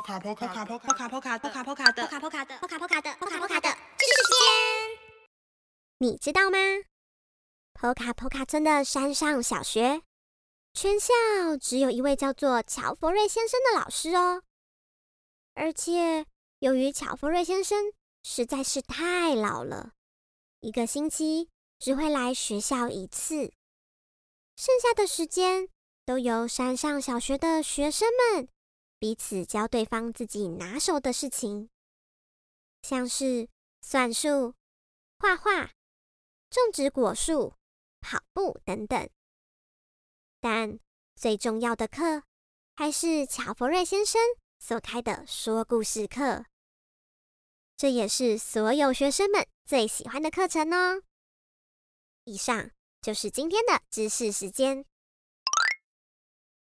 波卡波卡波卡波卡波卡波卡波卡的波卡波卡的波卡波卡的波卡波卡的知识时间，你知道吗？波卡波卡村的山上小学，全校只有一位叫做乔佛瑞先生的老师哦。而且由于乔佛瑞先生实在是太老了，一个星期只会来学校一次，剩下的时间都由山上小学的学生们。彼此教对方自己拿手的事情，像是算术、画画、种植果树、跑步等等。但最重要的课还是乔佛瑞先生所开的说故事课，这也是所有学生们最喜欢的课程哦。以上就是今天的知识时间。